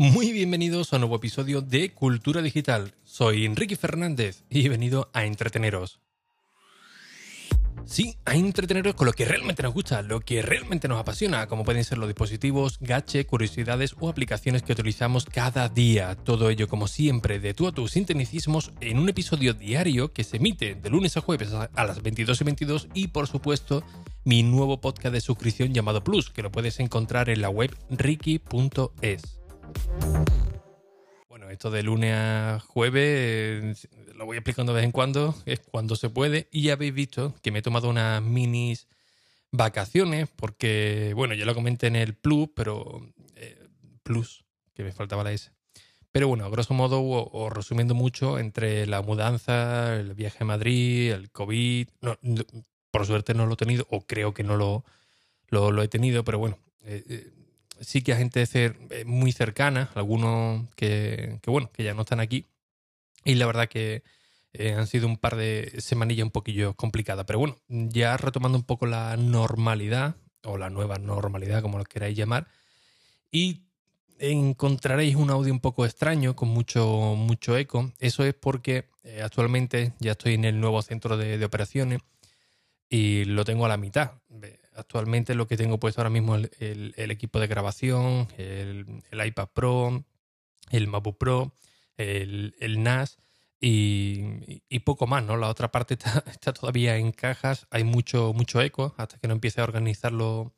Muy bienvenidos a un nuevo episodio de Cultura Digital. Soy Enrique Fernández y he venido a entreteneros. Sí, a entreteneros con lo que realmente nos gusta, lo que realmente nos apasiona, como pueden ser los dispositivos, gache, curiosidades o aplicaciones que utilizamos cada día. Todo ello, como siempre, de tú a tus sinteticismos en un episodio diario que se emite de lunes a jueves a las 22 y 22 y, por supuesto, mi nuevo podcast de suscripción llamado Plus, que lo puedes encontrar en la web ricky.es. Bueno, esto de lunes a jueves eh, lo voy explicando de vez en cuando, es cuando se puede. Y ya habéis visto que me he tomado unas minis vacaciones, porque, bueno, ya lo comenté en el Plus, pero. Eh, plus, que me faltaba la S. Pero bueno, grosso modo, o, resumiendo mucho, entre la mudanza, el viaje a Madrid, el COVID. por suerte no lo he tenido, o creo que no lo, lo, he tenido, pero bueno. Eh, sí que hay gente eh, muy cercana, algunos que, bueno, que ya no están aquí. Y la verdad que eh, han sido un par de semanillas un poquillo complicadas. Pero bueno, ya retomando un poco la normalidad, o la nueva normalidad, como lo queráis llamar. Y encontraréis un audio un poco extraño, con mucho, mucho eco. Eso es porque eh, actualmente ya estoy en el nuevo centro de operaciones y lo tengo a la mitad actualmente lo que tengo puesto ahora mismo es el, equipo de grabación, el, iPad Pro, el MacBook Pro, el, NAS y, poco más, ¿no? La otra parte está, todavía en cajas, hay mucho, mucho eco hasta que no empiece a organizarlo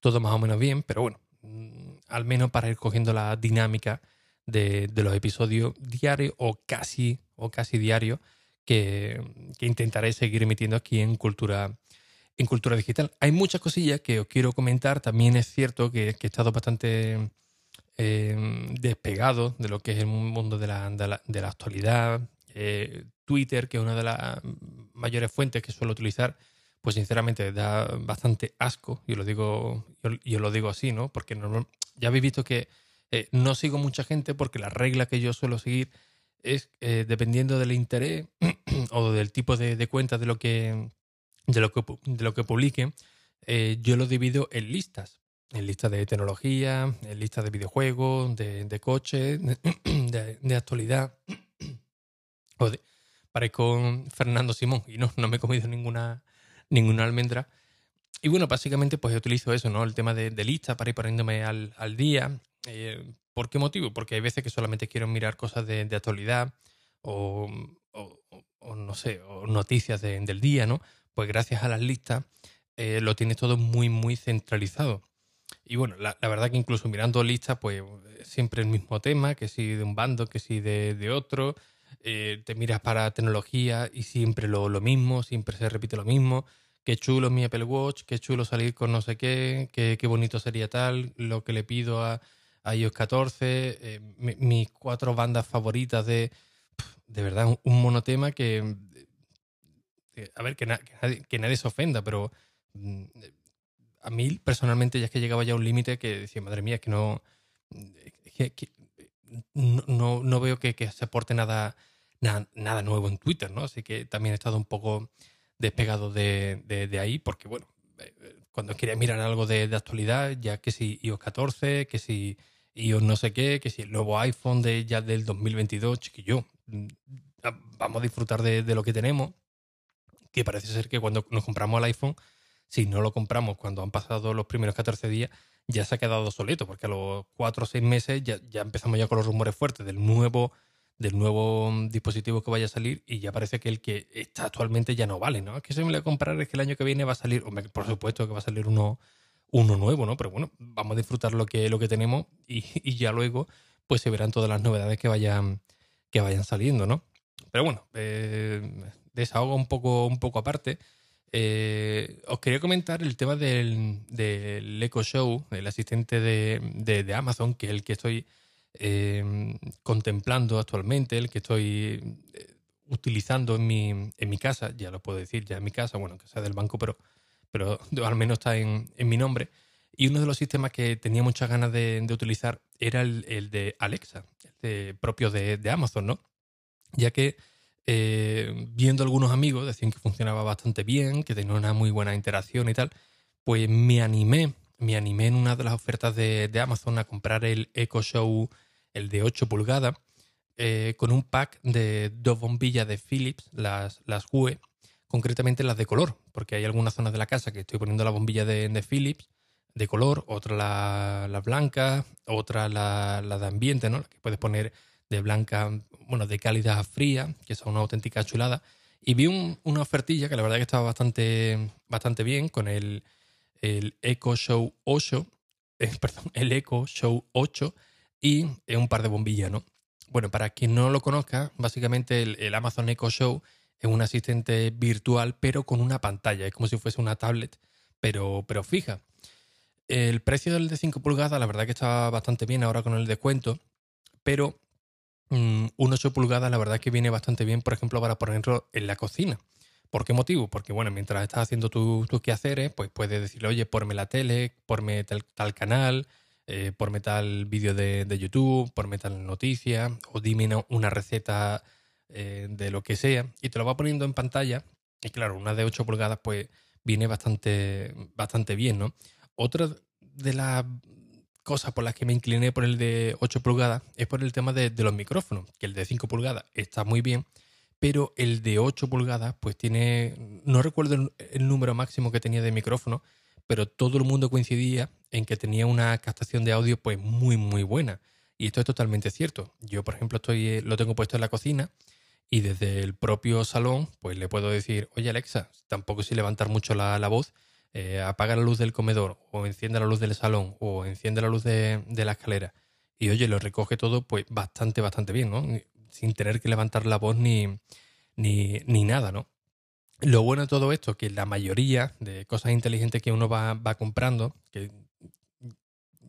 todo más o menos bien, pero bueno, mm, al menos para ir cogiendo la dinámica de, los episodios diarios o casi, o casi diarios que, que intentaré seguir emitiendo aquí en Cultura en cultura digital. Hay muchas cosillas que os quiero comentar. También es cierto que, he estado bastante eh, despegado de lo que es el mundo de la, de la, actualidad. Eh, Twitter, que es una de las mayores fuentes que suelo utilizar, pues sinceramente da bastante asco. Y lo digo, yo, lo digo así, ¿no? Porque ya habéis visto que eh, no sigo mucha gente porque la regla que yo suelo seguir es dependiendo del interés o del tipo de, de cuenta de lo que de lo que, de lo que eh, yo lo divido en listas. En listas de tecnología, en listas de videojuegos, de, de coches, de, actualidad. parezco Fernando Simón y no, no me he comido ninguna, ninguna almendra. Y bueno, básicamente pues utilizo eso, ¿no? El tema de, de listas para ir poniéndome al, al día. Eh, ¿Por qué motivo? Porque hay veces que solamente quiero mirar cosas de, actualidad o, o, no sé, o noticias del día, ¿no? Pues gracias a las listas eh, lo tienes todo muy, muy centralizado. Y bueno, la, verdad que incluso mirando listas, pues siempre el mismo tema, que si de un bando, que si de, otro. Eh, te miras para tecnología y siempre lo, mismo, siempre se repite lo mismo. Qué chulo mi Apple Watch, qué chulo salir con no sé qué, qué, bonito sería tal, lo que le pido a, iOS 14, eh, mis cuatro bandas favoritas de... De verdad, un monotema que a ver, que, que, nadie, se ofenda, pero mm, a mí personalmente ya es que llegaba ya a un límite que decía, madre mía, que no, no, no, veo que, se aporte nada, nada, nuevo en Twitter, ¿no? Así que también he estado un poco despegado de, de, ahí, porque bueno, eh, cuando quería mirar algo de, actualidad, ya que si iOS 14, que si iOS no sé qué, que si el nuevo iPhone de ya del 2022, chiquillo, mm, vamos a disfrutar de, de lo que tenemos que parece ser que cuando nos compramos el iPhone, si no lo compramos cuando han pasado los primeros 14 días, ya se ha quedado solito, porque a los 4 o 6 meses ya, empezamos ya con los rumores fuertes del nuevo, del nuevo dispositivo que vaya a salir y ya parece que el que está actualmente ya no vale, ¿no? Es que se me lo voy a comprar, es que el año que viene va a salir, por supuesto que va a salir uno, uno nuevo, ¿no? Pero bueno, vamos a disfrutar lo que, lo que tenemos y, y ya luego pues se verán todas las novedades que vayan, que vayan saliendo, ¿no? Pero bueno, eh, desahogo un poco, un poco aparte. Eh, os quería comentar el tema del, del Echo Show, el asistente de, Amazon, que es el que estoy eh, contemplando actualmente, el que estoy eh, utilizando en mi, en mi casa, ya lo puedo decir, ya en mi casa, bueno, que sea del banco, pero, pero al menos está en, mi nombre. Y uno de los sistemas que tenía muchas ganas de, utilizar era el, de Alexa, el propio de, de Amazon, ¿no? Ya que eh, viendo algunos amigos, decían que funcionaba bastante bien, que tenía una muy buena interacción y tal, pues me animé, me animé en una de las ofertas de, Amazon a comprar el Echo Show el de 8 pulgadas, eh, con un pack de dos bombillas de Philips, las, las UE, concretamente las de color, porque hay algunas zonas de la casa que estoy poniendo la bombilla de, de Philips de color, otra la, la blanca, otra la, la, de ambiente, ¿no? que puedes poner de blanca, bueno, de cálida fría, que es una auténtica chulada. Y vi una ofertilla que la verdad que estaba bastante, bastante bien con el, el Echo Show 8, eh, perdón, el Echo Show 8 y un par de bombillas, ¿no? Bueno, para quien no lo conozca, básicamente el, el Amazon Echo Show es un asistente virtual, pero con una pantalla. Es como si fuese una tablet, pero, pero fija. El precio del de 5 pulgadas, la verdad que está bastante bien ahora con el descuento, pero un 8 pulgadas, la verdad que viene bastante bien, por ejemplo, para ponerlo en la cocina. ¿Por qué motivo? Porque, bueno, mientras estás haciendo tus quehaceres, pues puedes decirle, oye, ponme la tele, ponme tal, canal, eh, ponme tal vídeo de, de, YouTube, ponme tal noticia, o dime una receta eh, de lo que sea, y te lo va poniendo en pantalla. Y claro, una de 8 pulgadas, pues viene bastante, bastante bien, ¿no? Otra de las cosas por las que me incliné por el de 8 pulgadas es por el tema de, los micrófonos, que el de 5 pulgadas está muy bien, pero el de 8 pulgadas pues tiene, no recuerdo el, número máximo que tenía de micrófono, pero todo el mundo coincidía en que tenía una captación de audio pues muy muy buena. Y esto es totalmente cierto. Yo, por ejemplo, estoy, eh, lo tengo puesto en la cocina y desde el propio salón pues le puedo decir, oye Alexa, tampoco si levantar mucho la voz, eh, apaga la luz del comedor o enciende la luz del salón o enciende la luz de, la escalera y oye, lo recoge todo pues bastante, bastante bien, ¿no? Sin tener que levantar la voz ni, ni, ni nada, ¿no? Lo bueno de todo esto es que la mayoría de cosas inteligentes que uno va, va comprando, que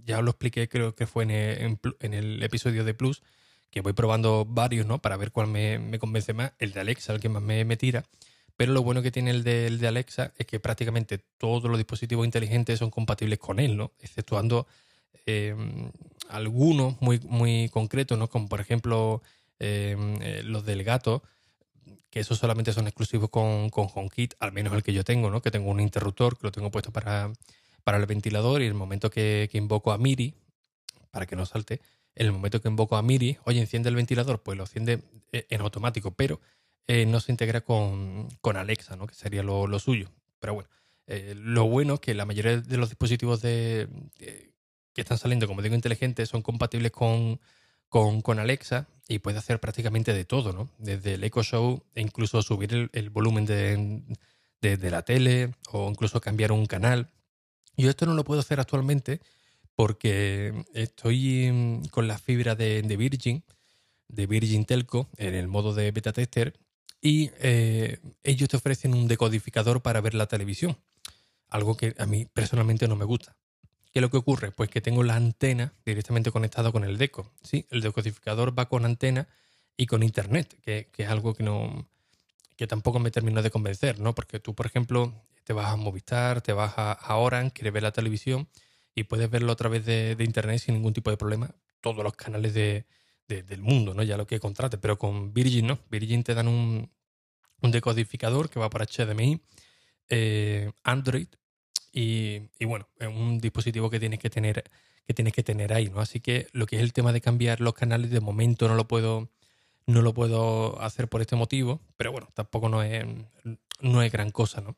ya os lo expliqué, creo que fue en el, episodio de Plus, que voy probando varios, ¿no? Para ver cuál me, me convence más. El de Alexa, el que más me, me tira. Pero lo bueno que tiene el de, Alexa es que prácticamente todos los dispositivos inteligentes son compatibles con él, ¿no? Exceptuando em, algunos muy, muy concretos, ¿no? Como por ejemplo em, eh, los del gato, que esos solamente son exclusivos con, con HomeKit, al menos el que yo tengo, ¿no? Que tengo un interruptor que lo tengo puesto para, para el ventilador y el momento que, que invoco a Miri, para que no salte, el momento que invoco a Miri, oye, enciende el ventilador, pues lo enciende eh, en automático, pero eh, no se integra con, Alexa, ¿no? que sería lo, suyo. Pero bueno, eh, lo bueno es que la mayoría de los dispositivos de, que están saliendo, como digo, inteligentes, son compatibles con, con, Alexa y puede hacer prácticamente de todo, ¿no? Desde el Echo Show e incluso subir el, volumen de, de, la tele o incluso cambiar un canal. Yo esto no lo puedo hacer actualmente porque estoy mm, con la fibra de, de Virgin, de Virgin Telco, en el modo de beta tester y eh, ellos te ofrecen un decodificador para ver la televisión, algo que a mí personalmente no me gusta. ¿Qué es lo que ocurre? Pues que tengo la antena directamente conectada con el deco. ¿sí? El decodificador va con antena y con internet, que, es algo que no que tampoco me termino de convencer, ¿no? Porque tú, por ejemplo, te vas a Movistar, te vas a, Orange, quieres ver la televisión y puedes verlo a través de internet sin ningún tipo de problema. Todos los canales de, del mundo, ¿no? Ya lo que contrate, pero con Virgin no. Virgin te dan un, decodificador que va para HDMI, eh, Android y, bueno, es un dispositivo que tienes que tener que tienes que tener ahí, ¿no? Así que lo que es el tema de cambiar los canales de momento no lo puedo no lo puedo hacer por este motivo, pero bueno, tampoco no es, no es gran cosa, ¿no?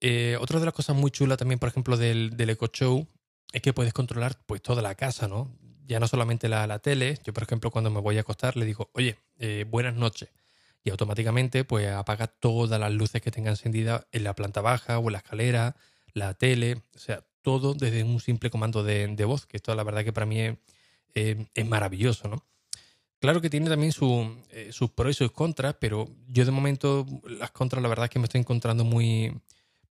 Eh, otra de las cosas muy chulas también, por ejemplo, del, del Echo Show es que puedes controlar pues toda la casa, ¿no? Ya no solamente la, la, tele, yo por ejemplo cuando me voy a acostar le digo, oye, eh, buenas noches. Y automáticamente pues apaga todas las luces que tenga encendidas en la planta baja o en la escalera, la tele, o sea, todo desde un simple comando de, voz, que esto la verdad que para mí es, maravilloso, ¿no? Claro que tiene también eh, sus pros y sus contras, pero yo de momento las contras la verdad es que me estoy encontrando muy,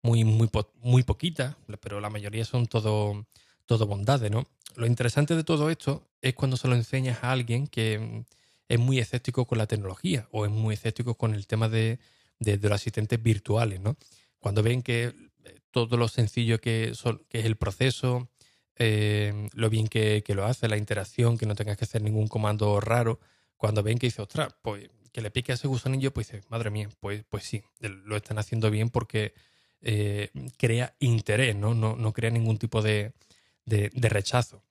muy, muy, muy poquitas, pero la mayoría son todo, todo bondades, ¿no? Lo interesante de todo esto es cuando se lo enseñas a alguien que mm, es muy escéptico con la tecnología o es muy escéptico con el tema de, los asistentes virtuales, ¿no? Cuando ven que eh, todo lo sencillo que, es el proceso, eh, lo bien que, lo hace, la interacción, que no tengas que hacer ningún comando raro, cuando ven que dice, ostras, pues que le pique a ese gusanillo, pues dice, madre mía, pues, pues sí, lo están haciendo bien porque eh, crea interés, ¿no? ¿no? No crea ningún tipo de, de, rechazo.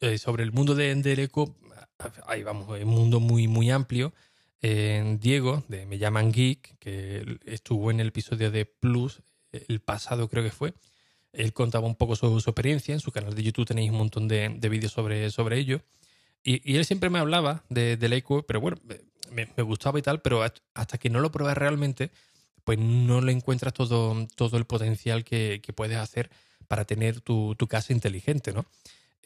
eh, sobre el mundo de, del eco, ahí vamos, es un mundo muy, muy amplio. Diego, de Me llaman Geek, que estuvo en el episodio de Plus, el pasado creo que fue, él contaba un poco su, su experiencia. En su canal de YouTube tenéis un montón de, de vídeos sobre, sobre ello. Y, y, él siempre me hablaba de, del eco, pero bueno, me, me, gustaba y tal, pero hasta que no lo pruebas realmente, pues no le encuentras todo, todo el potencial que, que puedes hacer para tener tu, casa inteligente, ¿no?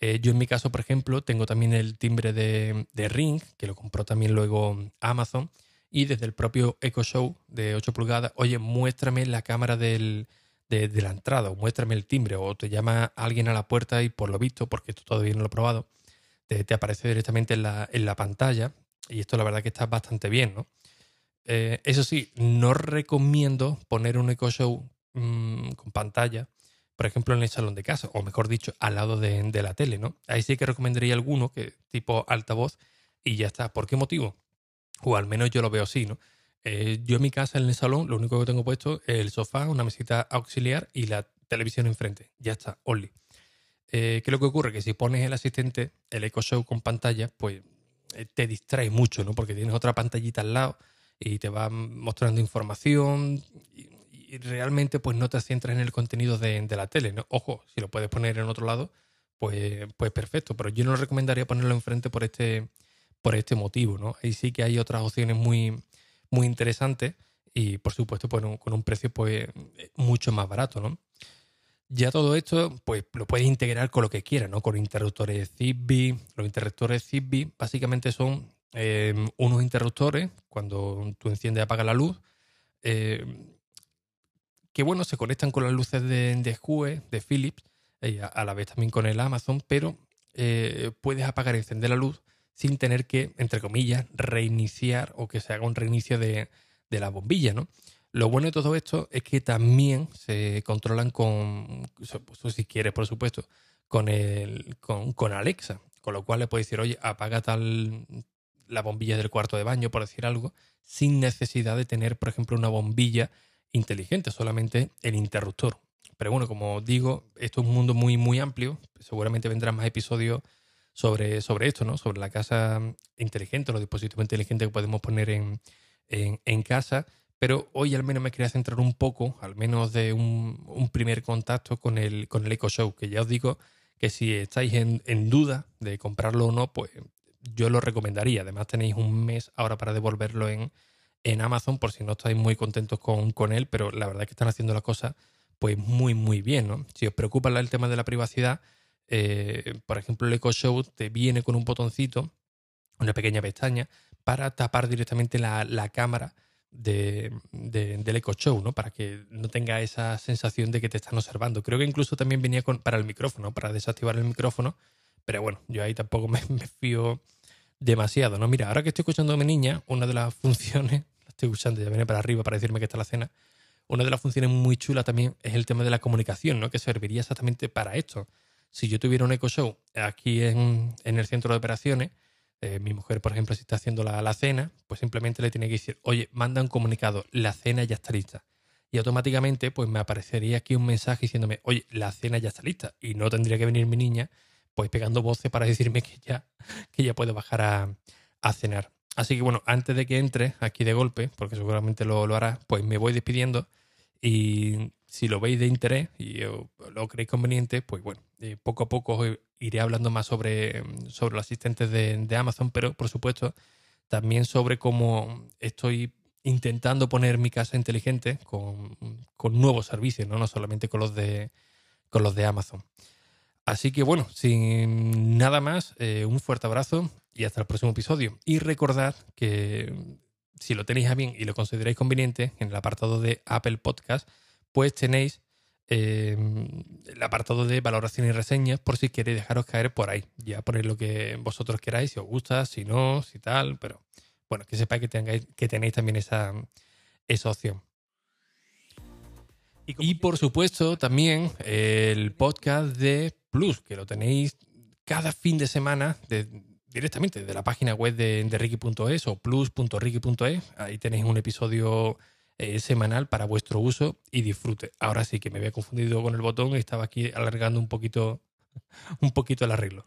Eh, yo en mi caso, por ejemplo, tengo también el timbre de, Ring, que lo compró también luego Amazon, y desde el propio Echo Show de 8 pulgadas, oye, muéstrame la cámara del, de, la entrada, o muéstrame el timbre, o te llama alguien a la puerta y por lo visto, porque esto todavía no lo he probado, te, aparece directamente en la, en la, pantalla, y esto la verdad que está bastante bien, ¿no? Eh, eso sí, no recomiendo poner un Echo Show mmm, con pantalla, por ejemplo, en el salón de casa, o mejor dicho, al lado de, de, la tele, ¿no? Ahí sí que recomendaría alguno, que tipo altavoz, y ya está. ¿Por qué motivo? O al menos yo lo veo así, ¿no? Eh, yo en mi casa, en el salón, lo único que tengo puesto es el sofá, una mesita auxiliar y la televisión enfrente. Ya está, only. Eh, ¿Qué es lo que ocurre? Que si pones el asistente, el Echo Show con pantalla, pues eh, te distrae mucho, ¿no? Porque tienes otra pantallita al lado y te va mostrando información realmente pues no te centras en el contenido de, de, la tele, ¿no? Ojo, si lo puedes poner en otro lado, pues, pues perfecto, pero yo no recomendaría ponerlo enfrente por este, por este motivo, ¿no? Ahí sí que hay otras opciones muy, muy interesantes y por supuesto pues, con un precio pues mucho más barato, ¿no? Ya todo esto, pues lo puedes integrar con lo que quieras, ¿no? Con interruptores Zigbee. Los interruptores Zigbee básicamente son eh, unos interruptores cuando tú enciendes y apagas la luz, eh, que bueno, se conectan con las luces de, de Hue, de Philips, y a, la vez también con el Amazon, pero eh, puedes apagar y encender la luz sin tener que, entre comillas, reiniciar o que se haga un reinicio de, de la bombilla, ¿no? Lo bueno de todo esto es que también se controlan con, si quieres, por supuesto, con, el, con, con, Alexa. Con lo cual le puedes decir, oye, apaga tal la bombilla del cuarto de baño, por decir algo, sin necesidad de tener, por ejemplo, una bombilla inteligente, solamente el interruptor. Pero bueno, como digo, esto es un mundo muy, muy amplio. Seguramente vendrán más episodios sobre, sobre esto, ¿no? Sobre la casa inteligente, los dispositivos inteligentes que podemos poner en, en, casa pero hoy al menos me quería centrar un poco, al menos de un, un primer contacto con el, con el Eco Show, que ya os digo que si estáis en, en, duda de comprarlo o no, pues yo lo recomendaría. Además tenéis un mes ahora para devolverlo en, en Amazon por si no estáis muy contentos con, con él, pero la verdad es que están haciendo la cosa pues muy muy bien, ¿no? Si os preocupa el tema de la privacidad, eh, por ejemplo el Eco Show te viene con un botoncito, una pequeña pestaña, para tapar directamente la, la cámara de, de, del Echo Show, ¿no? Para que no tenga esa sensación de que te están observando. Creo que incluso también venía con, para el micrófono, para desactivar el micrófono, pero bueno, yo ahí tampoco me, fío demasiado, ¿no? Mira, ahora que estoy escuchando a mi niña, una de las funciones, estoy escuchando, ya viene para arriba para decirme que está la cena, una de las funciones muy chulas también es el tema de la comunicación, ¿no? Que serviría exactamente para esto. Si yo tuviera un Echo Show aquí en, en el centro de operaciones, eh, mi mujer, por ejemplo, si está haciendo la, la, cena, pues simplemente le tiene que decir, oye, manda un comunicado, la cena ya está lista. Y automáticamente, pues me aparecería aquí un mensaje diciéndome, oye, la cena ya está lista. Y no tendría que venir mi niña, pues pegando voces para decirme que ya, que ya puedo bajar a cenar. Así que bueno, antes de que entre aquí de golpe, porque seguramente lo, lo hará, pues me voy despidiendo. Y si lo veis de interés y lo creéis conveniente, pues bueno, eh, poco a poco iré hablando más sobre, sobre los asistentes de, Amazon, pero por supuesto también sobre cómo estoy intentando poner mi casa inteligente con, con nuevos servicios, ¿no? no solamente con los de, con los de Amazon. Así que bueno, sin nada más, eh, un fuerte abrazo y hasta el próximo episodio. Y recordad que si lo tenéis a bien y lo consideráis conveniente, en el apartado de Apple Podcast, pues tenéis eh, el apartado de valoración y reseñas por si queréis dejaros caer por ahí. Ya ponéis lo que vosotros queráis, si os gusta, si no, si tal, pero bueno, que sepáis que, tengáis, que tenéis también esa, esa opción. Y, y por supuesto también el podcast de Plus, que lo tenéis cada fin de semana de, directamente de la página web de, de Ricky.es o plus.ricky.es. Ahí tenéis un episodio eh, semanal para vuestro uso y disfrute. Ahora sí que me había confundido con el botón y estaba aquí alargando un poquito, un poquito el arreglo.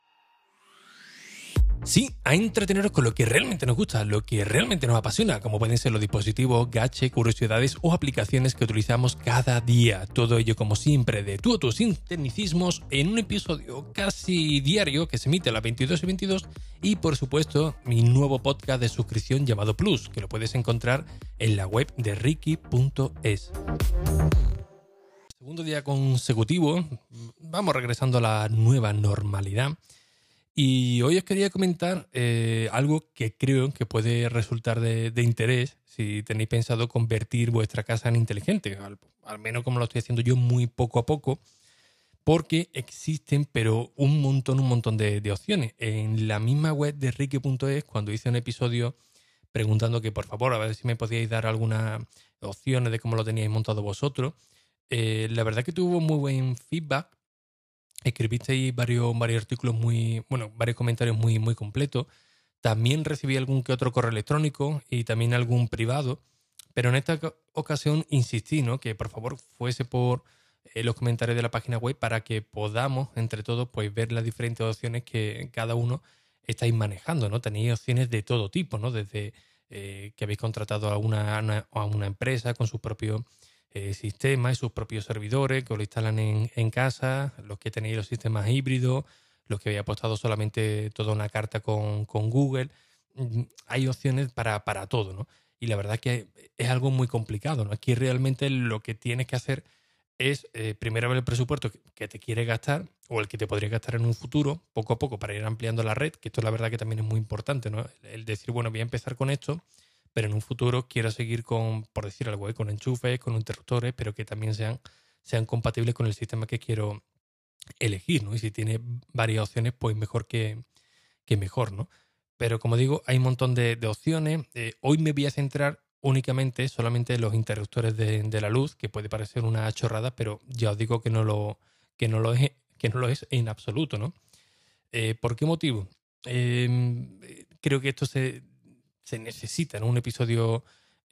Sí, a entreteneros con lo que realmente nos gusta, lo que realmente nos apasiona, como pueden ser los dispositivos, gache, curiosidades o aplicaciones que utilizamos cada día. Todo ello, como siempre, de tú a tus sin tecnicismos en un episodio casi diario que se emite a las 22 y 22 y, por supuesto, mi nuevo podcast de suscripción llamado Plus, que lo puedes encontrar en la web de ricky.es. Segundo día consecutivo, vamos regresando a la nueva normalidad. Y hoy os quería comentar eh, algo que creo que puede resultar de, interés si tenéis pensado convertir vuestra casa en inteligente, al, menos como lo estoy haciendo yo muy poco a poco, porque existen, pero un montón, un montón de, opciones. En la misma web de Ricky.es, cuando hice un episodio preguntando que por favor, a ver si me podíais dar algunas opciones de cómo lo teníais montado vosotros, eh, la verdad que tuvo muy buen feedback Escribisteis varios, varios artículos muy, bueno, varios comentarios muy, muy completos. También recibí algún que otro correo electrónico y también algún privado. Pero en esta ocasión insistí, ¿no? Que por favor fuese por eh, los comentarios de la página web para que podamos, entre todos, pues ver las diferentes opciones que cada uno estáis manejando, ¿no? Tenéis opciones de todo tipo, ¿no? Desde eh, que habéis contratado a una, a una empresa con su propio eh, sistemas y sus propios servidores que os lo instalan en, casa, los que tenéis los sistemas híbridos, los que habéis apostado solamente toda una carta con, Google. Mm, hay opciones para, para, todo, ¿no? Y la verdad que es algo muy complicado, ¿no? Aquí realmente lo que tienes que hacer es eh, primero ver el presupuesto que te quieres gastar o el que te podría gastar en un futuro, poco a poco, para ir ampliando la red, que esto la verdad que también es muy importante, ¿no? El decir, bueno, voy a empezar con esto pero en un futuro quiero seguir con, por decir algo, ¿eh? con enchufes, con interruptores, pero que también sean, sean compatibles con el sistema que quiero elegir, ¿no? Y si tiene varias opciones, pues mejor que, mejor, ¿no? Pero como digo, hay un montón de, opciones. Eh, hoy me voy a centrar únicamente, solamente en los interruptores de, la luz, que puede parecer una chorrada, pero ya os digo que no lo, que no lo, es, que no lo es en absoluto, ¿no? Eh, ¿Por qué motivo? Em, creo que esto se se necesita en un episodio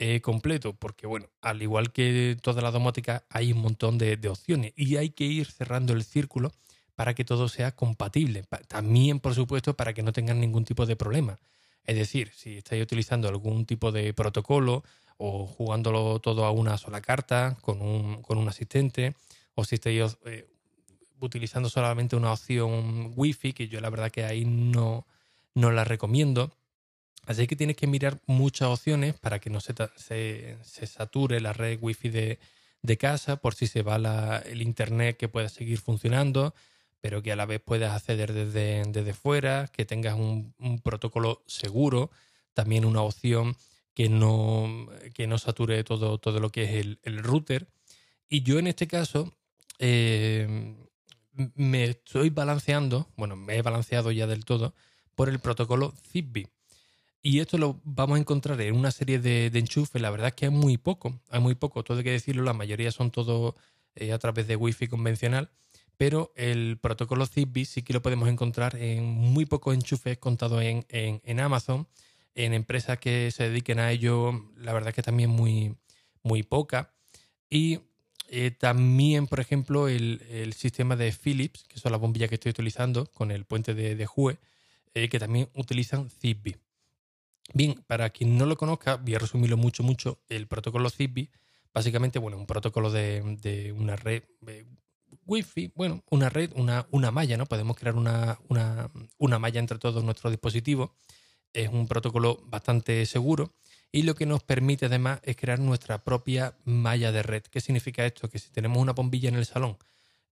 eh, completo, porque bueno, al igual que toda la domótica, hay un montón de, opciones y hay que ir cerrando el círculo para que todo sea compatible. También, por supuesto, para que no tengan ningún tipo de problema. Es decir, si estáis utilizando algún tipo de protocolo o jugándolo todo a una sola carta con un, con un asistente, o si estáis eh, utilizando solamente una opción Wi-Fi, que yo la verdad que ahí no, no la recomiendo, Así que tienes que mirar muchas opciones para que no se, se, sature la red wifi de, de, casa, por si se va el internet que pueda seguir funcionando, pero que a la vez puedas acceder desde, desde fuera, que tengas un, protocolo seguro, también una opción que no, que no sature todo, todo lo que es el, el router. Y yo en este caso eh, me estoy balanceando, bueno, me he balanceado ya del todo por el protocolo Zigbee. Y esto lo vamos a encontrar en una serie de, enchufes. La verdad es que hay muy poco, hay muy poco. Todo hay que decirlo, la mayoría son todos eh, a través de Wi-Fi convencional. Pero el protocolo Zigbee sí que lo podemos encontrar en muy pocos enchufes contados en, en, Amazon. En empresas que se dediquen a ello, la verdad es que también muy, muy poca. Y eh, también, por ejemplo, el, sistema de Philips, que son las bombillas que estoy utilizando con el puente de, de Hue, eh, que también utilizan Zigbee. Bien, para quien no lo conozca, voy a resumirlo mucho, mucho. El protocolo Zigbee, básicamente, bueno, un protocolo de, una red Wi-Fi, bueno, una red, una, una malla, ¿no? Podemos crear una, una, malla entre todos nuestros dispositivos. Es un protocolo bastante seguro y lo que nos permite además es crear nuestra propia malla de red. ¿Qué significa esto? Que si tenemos una bombilla en el salón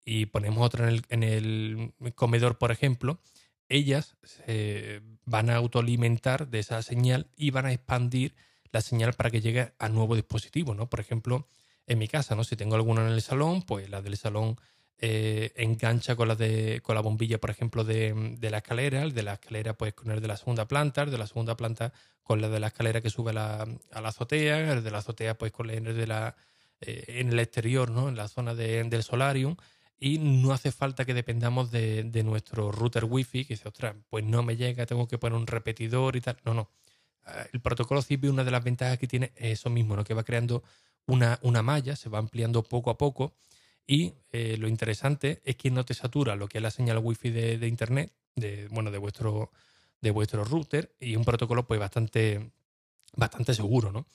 y ponemos otra en el, en el comedor, por ejemplo, ellas se van a autoalimentar de esa señal y van a expandir la señal para que llegue a nuevos dispositivos, ¿no? Por ejemplo, en mi casa, ¿no? Si tengo alguna en el salón, pues la del salón eh, engancha con la de con la bombilla, por ejemplo, de, la escalera, el de la escalera pues con el de la segunda planta, el de la segunda planta con la de la escalera que sube a la, azotea, el de la azotea pues con el de la eh, en el exterior, ¿no? En la zona del solarium y no hace falta que dependamos de, nuestro router wifi, que dice, ostras, pues no me llega, tengo que poner un repetidor y tal. No, no. el protocolo Zigbee, una de las ventajas que tiene es eso mismo, ¿no? que va creando una, una malla, se va ampliando poco a poco y eh, lo interesante es que no te satura lo que es la señal wifi de, de internet, de, bueno, de vuestro, de vuestro router y un protocolo pues bastante, bastante seguro, ¿no?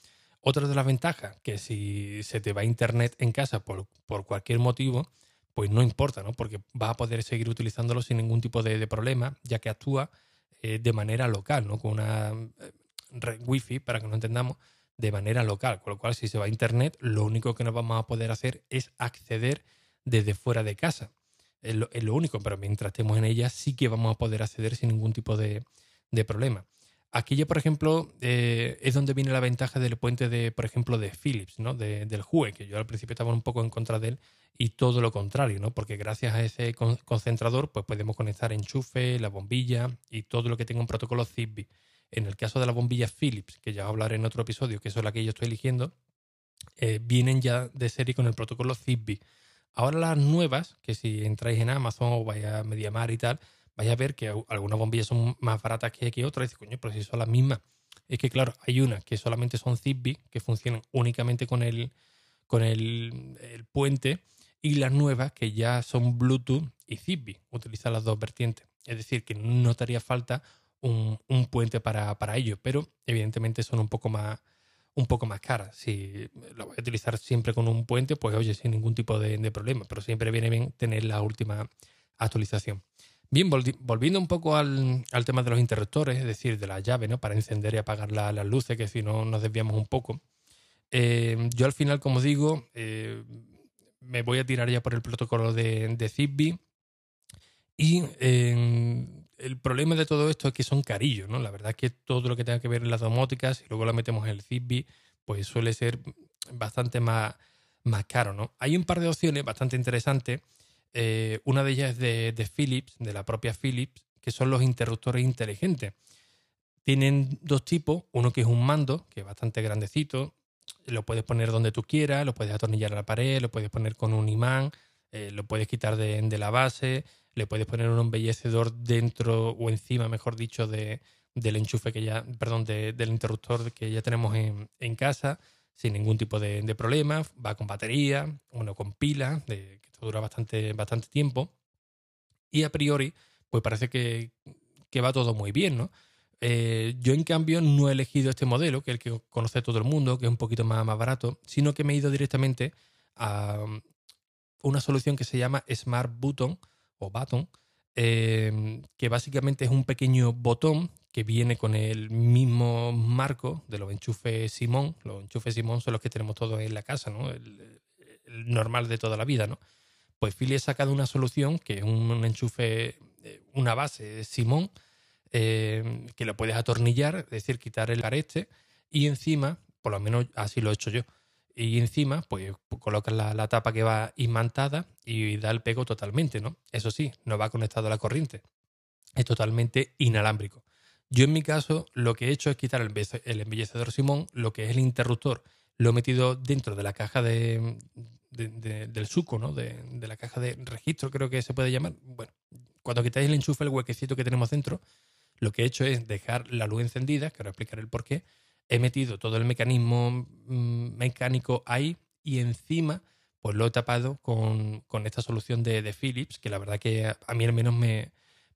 Otra de las ventajas, que si se te va internet en casa por, por cualquier motivo, pues no importa, ¿no? Porque vas a poder seguir utilizándolo sin ningún tipo de, problema, ya que actúa eh, de manera local, ¿no? Con una eh, red wifi, para que no entendamos, de manera local. Con lo cual, si se va a internet, lo único que nos vamos a poder hacer es acceder desde fuera de casa. Es lo, único, pero mientras estemos en ella, sí que vamos a poder acceder sin ningún tipo de problema. Aquí ya, por ejemplo, eh, es donde viene la ventaja del puente de, por ejemplo, de Philips, ¿no? del Hue, que yo al principio estaba un poco en contra de él, y todo lo contrario, ¿no? Porque gracias a ese concentrador, pues podemos conectar enchufe, la bombilla y todo lo que tenga un protocolo Zigbee. En el caso de la bombilla Philips, que ya hablaré en otro episodio, que es la que yo estoy eligiendo, eh, vienen ya de serie con el protocolo Zigbee. Ahora las nuevas, que si entráis en Amazon o vaya a Mediamar y tal, vais a ver que algunas bombillas son más baratas que, que otras. Y dices, coño, pero si son las mismas. Es que, claro, hay unas que solamente son Zigbee, que funcionan únicamente con el, con el, puente, y las nuevas que ya son Bluetooth y Zigbee, utilizan las dos vertientes. Es decir, que no te haría falta un, puente para, para ello, pero evidentemente son un poco más un poco más caras. Si lo voy a utilizar siempre con un puente, pues oye, sin ningún tipo de, de problema, pero siempre viene bien tener la última actualización. Bien, volviendo un poco al, tema de los interruptores, es decir, de la llave, ¿no? Para encender y apagar las luces, que si no nos desviamos un poco. Eh, yo al final, como digo, eh, me voy a tirar ya por el protocolo de, de Zigbee. Y eh, el problema de todo esto es que son carillos, ¿no? La verdad es que todo lo que tenga que ver en las domóticas, y luego lo metemos en el Zigbee, pues suele ser bastante más, más caro, ¿no? Hay un par de opciones bastante interesantes eh, una de ellas es de, Philips, de la propia Philips, que son los interruptores inteligentes. Tienen dos tipos, uno que es un mando, que es bastante grandecito, lo puedes poner donde tú quieras, lo puedes atornillar a la pared, lo puedes poner con un imán, eh, lo puedes quitar de, la base, le puedes poner un embellecedor dentro o encima, mejor dicho, de, del enchufe que ya, perdón, del interruptor que ya tenemos en, en casa, sin ningún tipo de, de, problema. Va con batería, uno con pila, de, dura bastante, bastante tiempo. Y a priori, pues parece que, va todo muy bien, ¿no? Eh, yo, en cambio, no he elegido este modelo, que es el que conoce todo el mundo, que es un poquito más, más barato, sino que me he ido directamente a um, una solución que se llama Smart Button o Button, eh, que básicamente es un pequeño botón que viene con el mismo marco de los enchufes Simón. Los enchufes Simón son los que tenemos todos en la casa, ¿no? el normal de toda la vida, ¿no? Pues Philly ha sacado una solución que es un enchufe, eh, una base Simón, eh, que lo puedes atornillar, es decir, quitar el areste y encima, por lo menos así lo he hecho yo, y encima pues colocas la, tapa que va imantada y da el pego totalmente, ¿no? Eso sí, no va conectado a la corriente, es totalmente inalámbrico. Yo en mi caso lo que he hecho es quitar el embellecedor Simón, lo que es el interruptor, lo he metido dentro de la caja de, del suco, ¿no? De, la caja de registro, creo que se puede llamar. Bueno, cuando quitáis el enchufe, el huequecito que tenemos dentro, lo que he hecho es dejar la luz encendida, que ahora explicaré el por qué. He metido todo el mecanismo mm, mecánico ahí y encima, pues lo he tapado con, esta solución de, Philips, que la verdad que a, mí al menos me,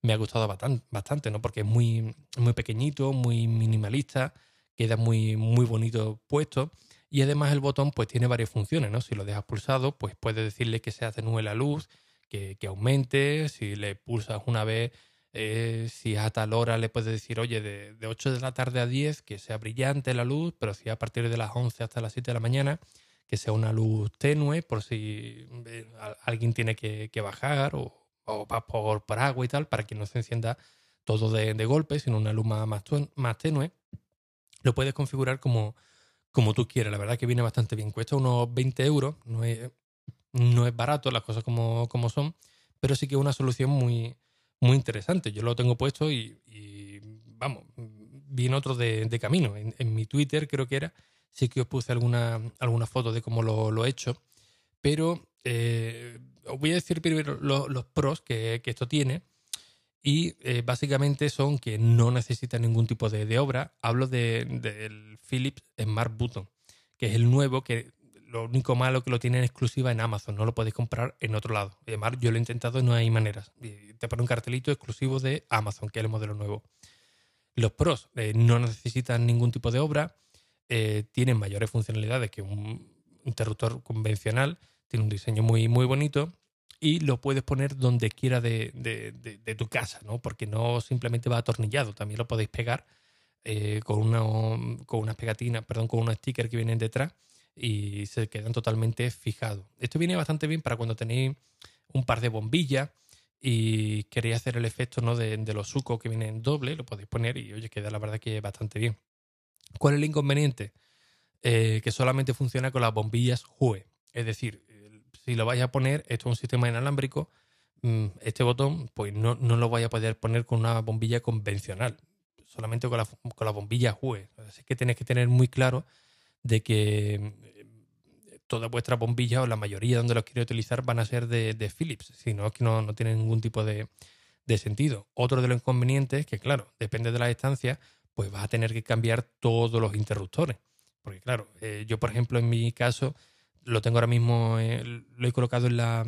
ha gustado bastante, bastante, ¿no? Porque es muy, muy pequeñito, muy minimalista, queda muy, muy bonito puesto y además el botón pues tiene varias funciones, ¿no? Si lo dejas pulsado, pues puedes decirle que se atenúe la luz, que, aumente, si le pulsas una vez, eh, si a tal hora le puedes decir, oye, de, 8 de la tarde a 10 que sea brillante la luz, pero si a partir de las 11 hasta las 7 de la mañana que sea una luz tenue por si eh, alguien tiene que, bajar o, va por, por, agua y tal, para que no se encienda todo de, golpe, sino una luz más, más tenue. Lo puedes configurar como, como tú quieras. La verdad que viene bastante bien. Cuesta unos 20 euros. No es, no es barato las cosas como, como son, pero sí que es una solución muy, muy interesante. Yo lo tengo puesto y, vamos, viene otro de, camino. En, mi Twitter creo que era, sí que os puse alguna, alguna foto de cómo lo, he hecho, pero eh, os voy a decir primero los, pros que, esto tiene Y eh, básicamente son que no necesitan ningún tipo de, obra. Hablo del de, Philips Smart Button, que es el nuevo que lo único malo que lo tienen exclusiva en Amazon, no lo podéis comprar en otro lado. Además, yo lo he intentado y no hay maneras. Te pone un cartelito exclusivo de Amazon, que es el modelo nuevo. Los pros eh, no necesitan ningún tipo de obra, eh, tienen mayores funcionalidades que un interruptor convencional, tiene un diseño muy, muy bonito y lo puedes poner donde quiera de, tu casa, ¿no? Porque no simplemente va atornillado, también lo podéis pegar eh, con, una, con unas pegatinas, perdón, con unos stickers que vienen detrás y se quedan totalmente fijados. Esto viene bastante bien para cuando tenéis un par de bombillas y queréis hacer el efecto ¿no? de, los sucos que vienen doble, lo podéis poner y oye, queda la verdad que bastante bien. ¿Cuál es el inconveniente? Eh, que solamente funciona con las bombillas HUE. Es decir, si lo vais a poner, esto es un sistema inalámbrico, mm, este botón, pues no, no lo vais a poder poner con una bombilla convencional, solamente con la, con la bombilla HUE. Así que tenéis que tener muy claro de que eh, todas vuestras bombillas o la mayoría donde los quiere utilizar van a ser de, Philips, si no que no, no tienen ningún tipo de, sentido. Otro de los inconvenientes es que, claro, depende de la distancia, pues vas a tener que cambiar todos los interruptores. Porque, claro, eh, yo, por ejemplo, en mi caso, lo tengo ahora mismo, eh, lo he colocado en la,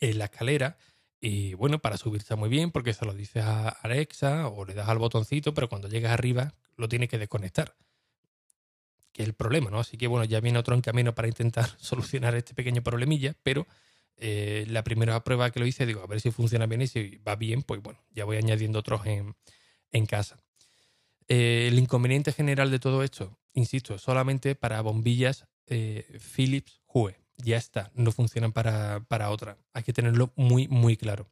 en la escalera. Y bueno, para subir está muy bien porque se lo dices a Alexa o le das al botoncito, pero cuando llegas arriba lo tienes que desconectar que es el problema, ¿no? Así que bueno, ya viene otro en camino para intentar solucionar este pequeño problemilla, pero eh, la primera prueba que lo hice, digo, a ver si funciona bien y si va bien, pues bueno, ya voy añadiendo otros en, casa. Eh, el inconveniente general de todo esto, insisto, solamente para bombillas eh, Philips Hue. Ya está, no funcionan para, para otra. Hay que tenerlo muy, muy claro.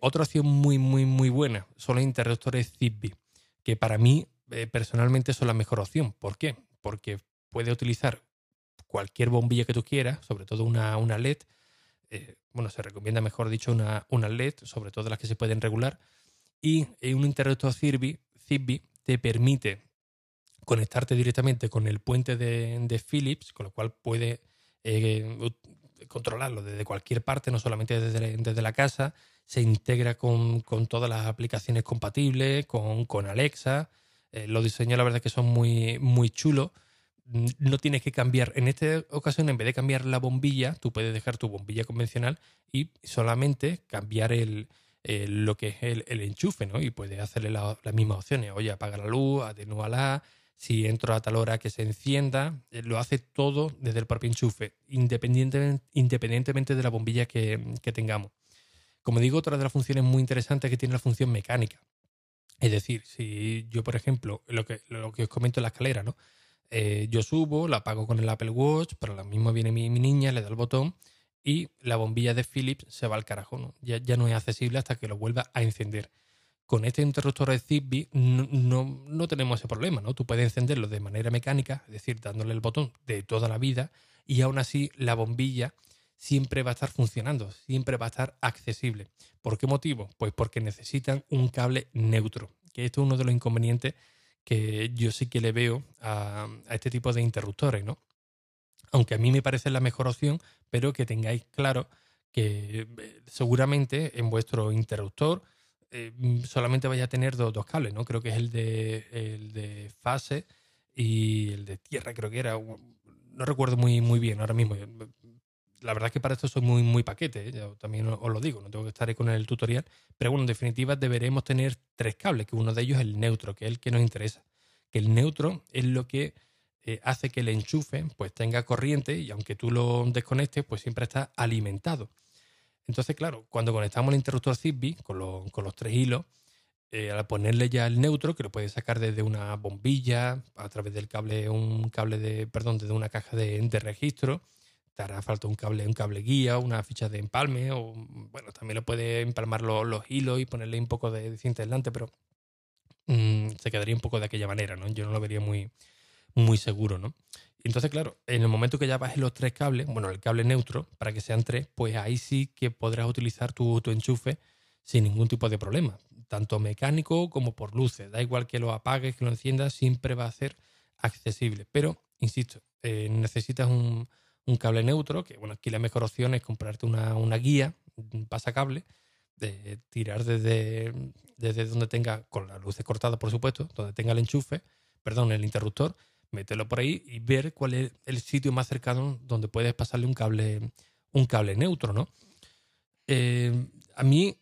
otra opción muy, muy, muy buena son los interruptores Zigbee, que para mí eh, personalmente son la mejor opción. ¿Por qué? Porque puede utilizar cualquier bombilla que tú quieras, sobre todo una, una LED. Eh, bueno, se recomienda, mejor dicho, una, una, LED, sobre todo las que se pueden regular. Y eh, un interruptor Zigbee te permite conectarte directamente con el puente de, Philips, con lo cual puede controlarlo desde cualquier parte, no solamente desde, desde la casa. Se integra con, con, todas las aplicaciones compatibles, con, con Alexa, eh, los diseños, la verdad, que son muy, muy chulos. No tienes que cambiar. En esta ocasión, en vez de cambiar la bombilla, tú puedes dejar tu bombilla convencional y solamente cambiar el, lo que es el, enchufe, ¿no? Y puedes hacerle las mismas opciones. Oye, apaga la luz, atenúala. Si entro a tal hora que se encienda, eh, lo hace todo desde el propio enchufe, independientemente, de la bombilla que, tengamos. Como digo, otra de las funciones muy interesantes es que tiene la función mecánica. Es decir, si yo, por ejemplo, lo que, os comento en la escalera, ¿no? Eh, yo subo, la apago con el Apple Watch, pero lo mismo viene mi, niña, le da el botón y la bombilla de Philips se va al carajo. Ya, ya no es accesible hasta que lo vuelva a encender. Con este interruptor de Zigbee no, no, tenemos ese problema, ¿no? Tú puedes encenderlo de manera mecánica, es decir, dándole el botón de toda la vida y aún así la bombilla siempre va a estar funcionando, siempre va a estar accesible. ¿Por qué motivo? Pues porque necesitan un cable neutro, que esto es uno de los inconvenientes que yo sí que le veo a, este tipo de interruptores, ¿no? Aunque a mí me parece la mejor opción, pero que tengáis claro que eh, seguramente en vuestro interruptor eh, solamente vaya a tener dos, cables, ¿no? Creo que es el de, el de fase y el de tierra, creo que era. No recuerdo muy, muy bien ahora mismo la verdad es que para esto soy muy, muy paquete, ¿eh? También os lo digo, no tengo que estar ahí con el tutorial, pero bueno, en definitiva deberemos tener tres cables, que uno de ellos es el neutro, que es el que nos interesa. Que el neutro es lo que eh, hace que el enchufe pues tenga corriente y aunque tú lo desconectes, pues siempre está alimentado. Entonces, claro, cuando conectamos el interruptor Zigbee con, los tres hilos, eh, al ponerle ya el neutro, que lo puedes sacar desde una bombilla, a través del cable, un cable de, perdón, desde una caja de, de registro, te hará falta un cable, un cable guía, una ficha de empalme, o bueno, también lo puede empalmar los, hilos y ponerle un poco de, cinta aislante, pero mm, se quedaría un poco de aquella manera, ¿no? Yo no lo vería muy, muy seguro, ¿no? Entonces, claro, en el momento que ya bajes los tres cables, bueno, el cable neutro, para que sean tres, pues ahí sí que podrás utilizar tu, enchufe sin ningún tipo de problema, tanto mecánico como por luces. Da igual que lo apagues, que lo enciendas, siempre va a ser accesible. Pero, insisto, eh, necesitas un, cable neutro, que bueno, aquí la mejor opción es comprarte una, guía, un pasacable, tirar desde, desde donde tenga, con las luces cortadas, por supuesto, donde tenga el enchufe, perdón, el interruptor, meterlo por ahí y ver cuál es el sitio más cercano donde puedes pasarle un cable, un cable neutro, ¿no? Eh, a mí,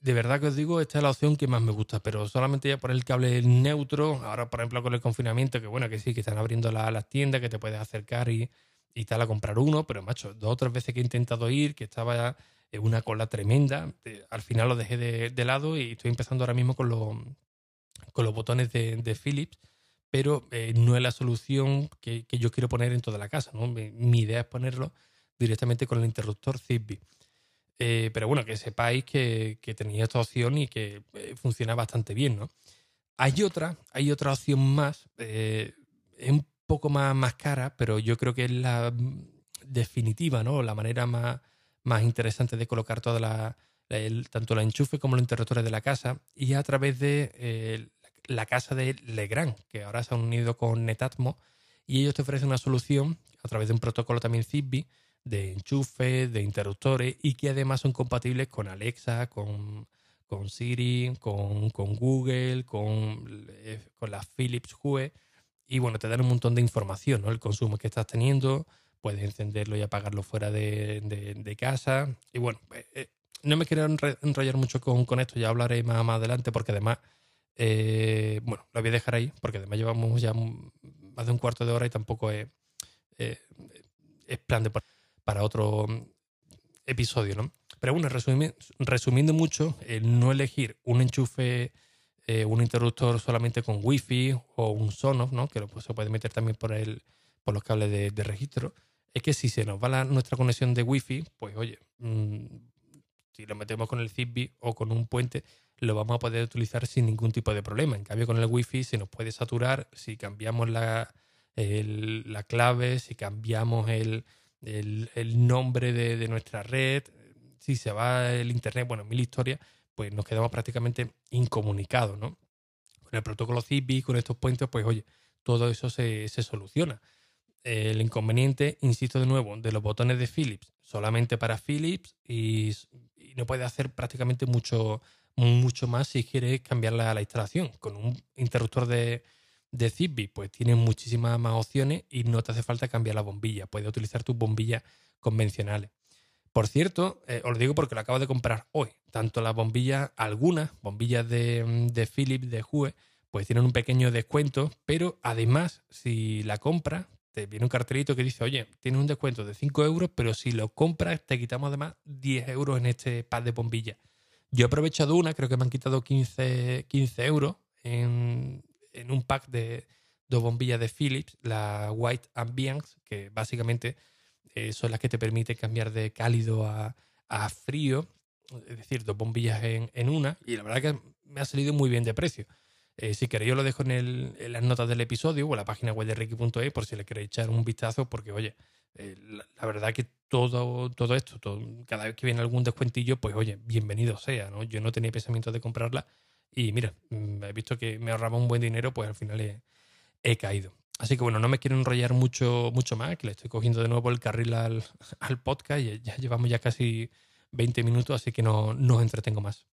de verdad que os digo, esta es la opción que más me gusta, pero solamente ya por el cable neutro, ahora por ejemplo con el confinamiento, que bueno, que sí, que están abriendo las tiendas, que te puedes acercar y, y tal a comprar uno, pero macho, dos o tres veces que he intentado ir, que estaba en una cola tremenda, al final lo dejé de, lado y estoy empezando ahora mismo con, los con los botones de, Philips, pero eh, no es la solución que, yo quiero poner en toda la casa, ¿no? Mi, idea es ponerlo directamente con el interruptor Zigbee. Eh, pero bueno, que sepáis que, tenía esta opción y que eh, funciona bastante bien, ¿no? Hay otra, hay otra opción más, es un poco más, más cara, pero yo creo que es la definitiva, ¿no? La manera más, más interesante de colocar toda la, tanto la enchufe como los interruptores de la casa y a través de la casa de Legrand, que ahora se han unido con Netatmo y ellos te ofrecen una solución a través de un protocolo también Zigbee de enchufe, de interruptores y que además son compatibles con Alexa, con, con Siri, con, con Google, con, eh, con la Philips Hue y bueno, te dan un montón de información, ¿no? El consumo que estás teniendo, puedes encenderlo y apagarlo fuera de, casa. Y bueno, eh, eh, no me quiero enrollar mucho con, esto, ya hablaré más, más adelante, porque además, eh, bueno, lo voy a dejar ahí, porque además llevamos ya más de un cuarto de hora y tampoco es, es plan de para otro episodio, ¿no? Pero bueno, resumiendo mucho, el no elegir un enchufe eh, un interruptor solamente con Wi-Fi o un Sonos, ¿no? que pues, se puede meter también por, el, por los cables de, registro, es que si se nos va nuestra conexión de Wi-Fi, pues oye, mm, si lo metemos con el Zigbee o con un puente, lo vamos a poder utilizar sin ningún tipo de problema. En cambio, con el Wi-Fi se nos puede saturar si cambiamos la, la clave, si cambiamos el, nombre de, de, nuestra red, si se va el Internet, bueno, mil historias pues nos quedamos prácticamente incomunicados, ¿no? Con el protocolo Zigbee, con estos puentes, pues oye, todo eso se, soluciona. El inconveniente, insisto de nuevo, de los botones de Philips, solamente para Philips y, no puede hacer prácticamente mucho, mucho más si quieres cambiar la, la instalación. Con un interruptor de, de Zigbee, pues tienes muchísimas más opciones y no te hace falta cambiar la bombilla. Puedes utilizar tus bombillas convencionales. Por cierto, eh, os lo digo porque lo acabo de comprar hoy. Tanto las bombillas, algunas bombillas de, de Philips, de Hue, pues tienen un pequeño descuento, pero además, si la compras, te viene un cartelito que dice, oye, tienes un descuento de 5 euros, pero si lo compras, te quitamos además 10 euros en este pack de bombillas. Yo he aprovechado una, creo que me han quitado 15, 15 euros en, en un pack de dos bombillas de Philips, la White Ambiance, que básicamente eh, son las que te permiten cambiar de cálido a, frío, es decir, dos bombillas en, una, y la verdad que me ha salido muy bien de precio. Eh, si queréis, yo lo dejo en, las notas del episodio o en la página web de Ricky.e por si le queréis echar un vistazo, porque oye, eh, la, verdad que todo, todo esto, cada vez que viene algún descuentillo, pues oye, bienvenido sea, ¿no? Yo no tenía pensamiento de comprarla y mira, mm, he visto que me ahorraba un buen dinero, pues al final he caído. Así que bueno, no me quiero enrollar mucho, mucho más, que le estoy cogiendo de nuevo el carril al, podcast y ya llevamos ya casi 20 minutos, así que no, no os entretengo más.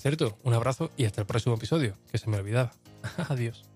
Cierto, un abrazo y hasta el próximo episodio, que se me olvidaba. Adiós.